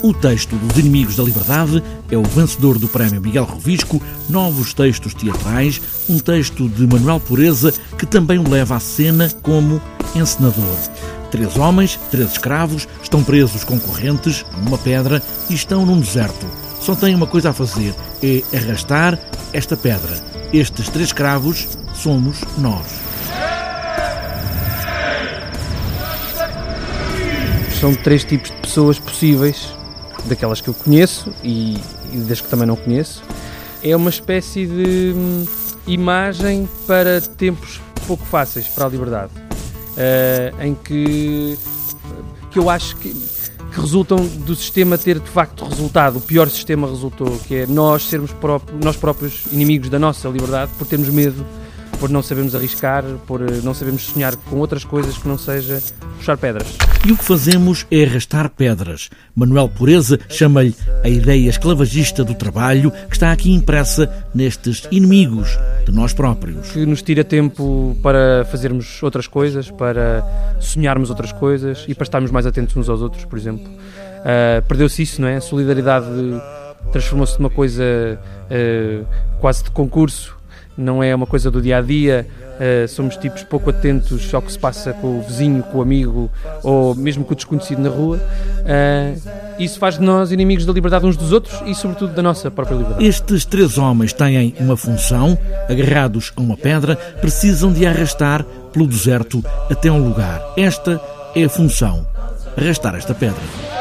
O texto dos Inimigos da Liberdade é o vencedor do Prémio Miguel Rovisco, Novos Textos Teatrais, um texto de Manuel Pureza que também o leva à cena como encenador. Três homens, três escravos, estão presos com correntes numa pedra e estão num deserto. Só têm uma coisa a fazer, é arrastar esta pedra. Estes três escravos somos nós. São três tipos de pessoas possíveis daquelas que eu conheço e, e das que também não conheço. É uma espécie de hum, imagem para tempos pouco fáceis para a liberdade, uh, em que, que eu acho que, que, resultam do sistema ter de facto resultado, o pior sistema resultou, que é nós sermos nós próprios inimigos da nossa liberdade por termos medo por não sabermos arriscar, por eh, não sabermos sonhar com outras coisas que não seja puxar pedras. E o que fazemos é arrastar pedras. Manuel Pureza chama-lhe a ideia esclavagista do trabalho que está aqui impressa nestes inimigos de nós próprios. Que nos tira tempo para fazermos outras coisas, para sonharmos outras coisas e para estarmos mais atentos uns aos outros, por exemplo. Uh, Perdeu-se isso, não é? A solidariedade transformou-se numa coisa uh, quase de concurso não é uma coisa do dia a dia. Uh, somos tipos pouco atentos ao que se passa com o vizinho, com o amigo ou mesmo com o desconhecido na rua. Uh, isso faz de nós inimigos da liberdade uns dos outros e, sobretudo, da nossa própria liberdade. Estes três homens têm uma função, agarrados a uma pedra, precisam de arrastar pelo deserto até um lugar. Esta é a função: arrastar esta pedra.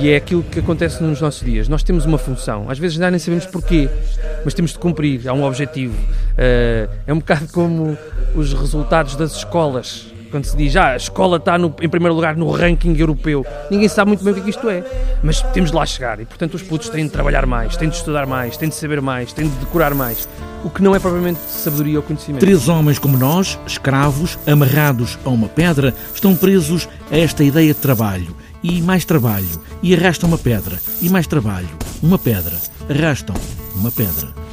E é aquilo que acontece nos nossos dias. Nós temos uma função, às vezes já nem sabemos porquê, mas temos de cumprir, há um objetivo. Uh, é um bocado como os resultados das escolas. Quando se diz, ah, a escola está no, em primeiro lugar no ranking europeu, ninguém sabe muito bem o que, é que isto é, mas temos de lá chegar e, portanto, os putos têm de trabalhar mais, têm de estudar mais, têm de saber mais, têm de decorar mais, o que não é propriamente sabedoria ou conhecimento. Três homens como nós, escravos, amarrados a uma pedra, estão presos a esta ideia de trabalho e mais trabalho, e arrastam uma pedra, e mais trabalho, uma pedra, arrastam uma pedra.